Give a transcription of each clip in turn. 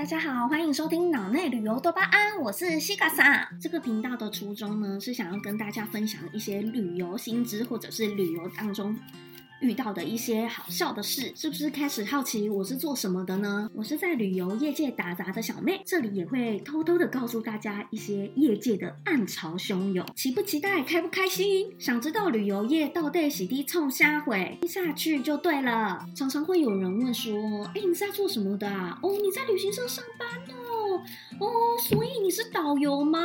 大家好，欢迎收听脑内旅游多巴胺，我是西卡萨。这个频道的初衷呢，是想要跟大家分享一些旅游新知，或者是旅游当中。遇到的一些好笑的事，是不是开始好奇我是做什么的呢？我是在旅游业界打杂的小妹，这里也会偷偷的告诉大家一些业界的暗潮汹涌，期不期待，开不开心？想知道旅游业到底洗地冲虾回听下去就对了。常常会有人问说，哎，你在做什么的啊？哦，你在旅行社上班呢。哦，所以你是导游吗？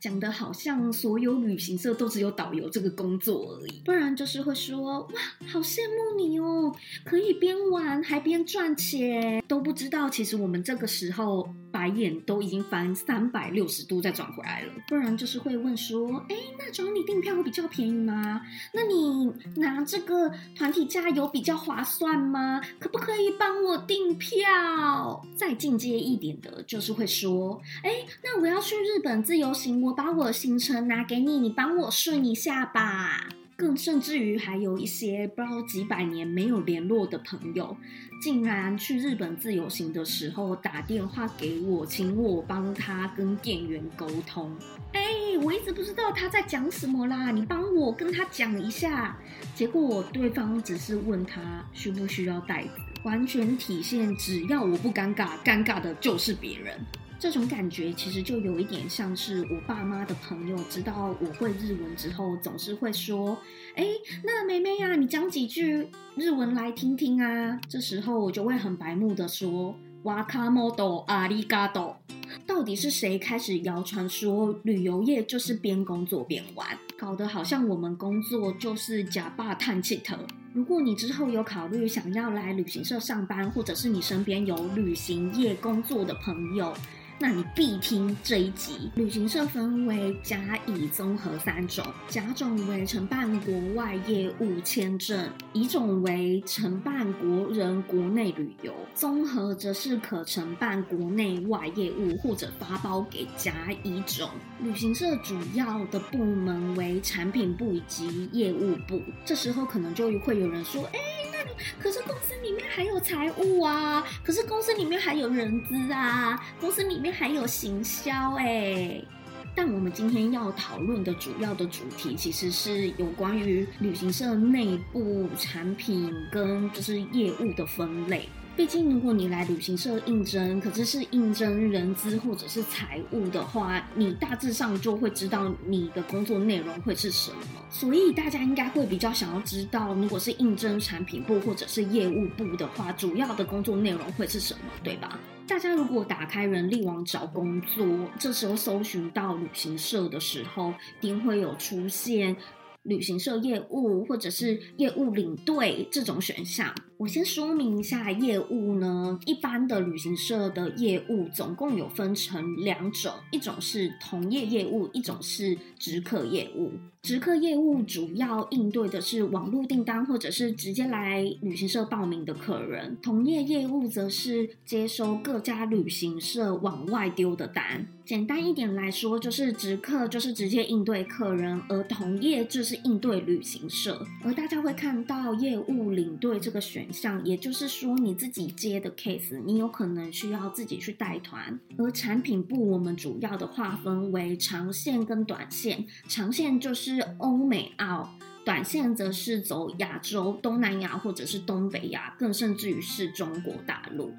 讲的好像所有旅行社都只有导游这个工作而已，不然就是会说哇，好羡慕你哦，可以边玩还边赚钱，都不知道其实我们这个时候白眼都已经翻三百六十度再转回来了，不然就是会问说，哎，那找你订票比较便宜吗？那你拿这个团体价有比较划算吗？可不可以帮我订票？再进阶一点的就是会说。哎，那我要去日本自由行，我把我的行程拿给你，你帮我顺一下吧。更甚至于还有一些不知道几百年没有联络的朋友，竟然去日本自由行的时候打电话给我，请我帮他跟店员沟通。哎，我一直不知道他在讲什么啦，你帮我跟他讲一下。结果对方只是问他需不需要袋子，完全体现只要我不尴尬，尴尬的就是别人。这种感觉其实就有一点像是我爸妈的朋友知道我会日文之后，总是会说：“哎，那妹妹呀，你讲几句日文来听听啊。”这时候我就会很白目的说：“哇卡莫多阿里嘎多。”到底是谁开始谣传说旅游业就是边工作边玩，搞得好像我们工作就是假霸探气头。如果你之后有考虑想要来旅行社上班，或者是你身边有旅行业工作的朋友，那你必听这一集。旅行社分为甲、乙综合三种，甲种为承办国外业务签证，乙种为承办国人国内旅游，综合则是可承办国内外业务或者发包给甲、乙种。旅行社主要的部门为产品部以及业务部。这时候可能就会有人说，哎。那你可是公还有财务啊，可是公司里面还有人资啊，公司里面还有行销哎。但我们今天要讨论的主要的主题，其实是有关于旅行社内部产品跟就是业务的分类。毕竟，如果你来旅行社应征，可是是应征人资或者是财务的话，你大致上就会知道你的工作内容会是什么。所以大家应该会比较想要知道，如果是应征产品部或者是业务部的话，主要的工作内容会是什么，对吧？大家如果打开人力网找工作，这时候搜寻到旅行社的时候，一定会有出现。旅行社业务或者是业务领队这种选项，我先说明一下业务呢。一般的旅行社的业务总共有分成两种，一种是同业业务，一种是直客业务。直客业务主要应对的是网络订单或者是直接来旅行社报名的客人，同业业务则是接收各家旅行社往外丢的单。简单一点来说，就是直客就是直接应对客人，而同业就是应对旅行社。而大家会看到业务领队这个选像，也就是说你自己接的 case，你有可能需要自己去带团。而产品部我们主要的划分为长线跟短线，长线就。是欧美澳，短线则是走亚洲、东南亚或者是东北亚，更甚至于是中国大陆。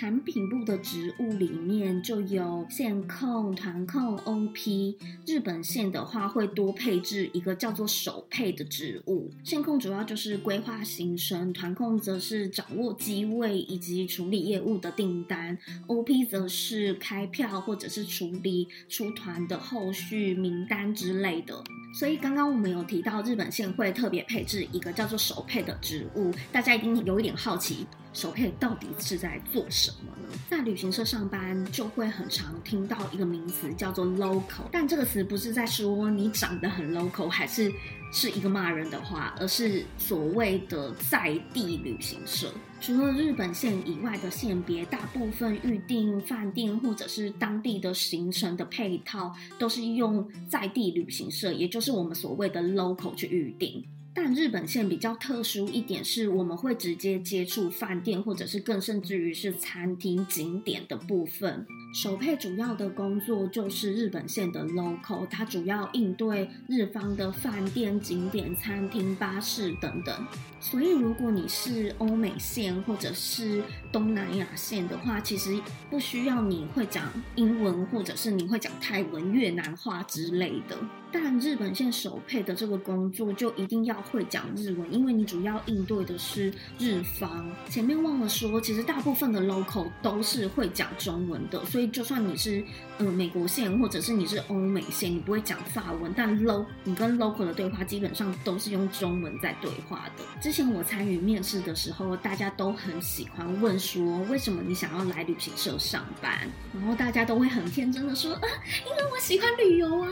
产品部的职务里面就有线控、团控、OP。日本线的话会多配置一个叫做手配的职务。线控主要就是规划行程，团控则是掌握机位以及处理业务的订单，OP 则是开票或者是处理出团的后续名单之类的。所以刚刚我们有提到日本线会特别配置一个叫做手配的职务，大家一定有一点好奇。手配到底是在做什么呢？在旅行社上班就会很常听到一个名词叫做 local，但这个词不是在说你长得很 local，还是是一个骂人的话，而是所谓的在地旅行社。除了日本线以外的线别，大部分预订饭店或者是当地的行程的配套，都是用在地旅行社，也就是我们所谓的 local 去预订。但日本线比较特殊一点是，我们会直接接触饭店，或者是更甚至于是餐厅、景点的部分。首配主要的工作就是日本线的 local，它主要应对日方的饭店、景点、餐厅、巴士等等。所以，如果你是欧美线或者是东南亚线的话，其实不需要你会讲英文，或者是你会讲泰文、越南话之类的。但日本线首配的这个工作就一定要会讲日文，因为你主要应对的是日方。前面忘了说，其实大部分的 local 都是会讲中文的，所以所以就算你是嗯美国线或者是你是欧美线，你不会讲法文，但 lo 你跟 local 的对话基本上都是用中文在对话的。之前我参与面试的时候，大家都很喜欢问说，为什么你想要来旅行社上班？然后大家都会很天真的说，啊，因为我喜欢旅游啊。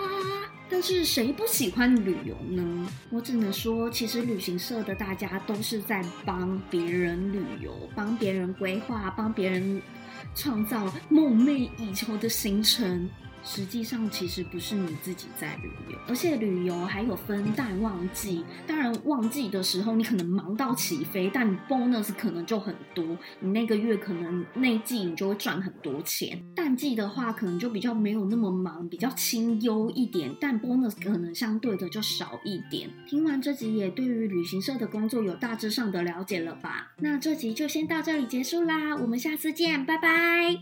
但是谁不喜欢旅游呢？我只能说，其实旅行社的大家都是在帮别人旅游，帮别人规划，帮别人创造梦寐以求的行程。实际上，其实不是你自己在旅游，而且旅游还有分淡旺季。当然，旺季的时候你可能忙到起飞，但 bonus 可能就很多。你那个月可能那季你就会赚很多钱。淡季的话，可能就比较没有那么忙，比较清幽一点，但 bonus 可能相对的就少一点。听完这集，也对于旅行社的工作有大致上的了解了吧？那这集就先到这里结束啦，我们下次见，拜拜。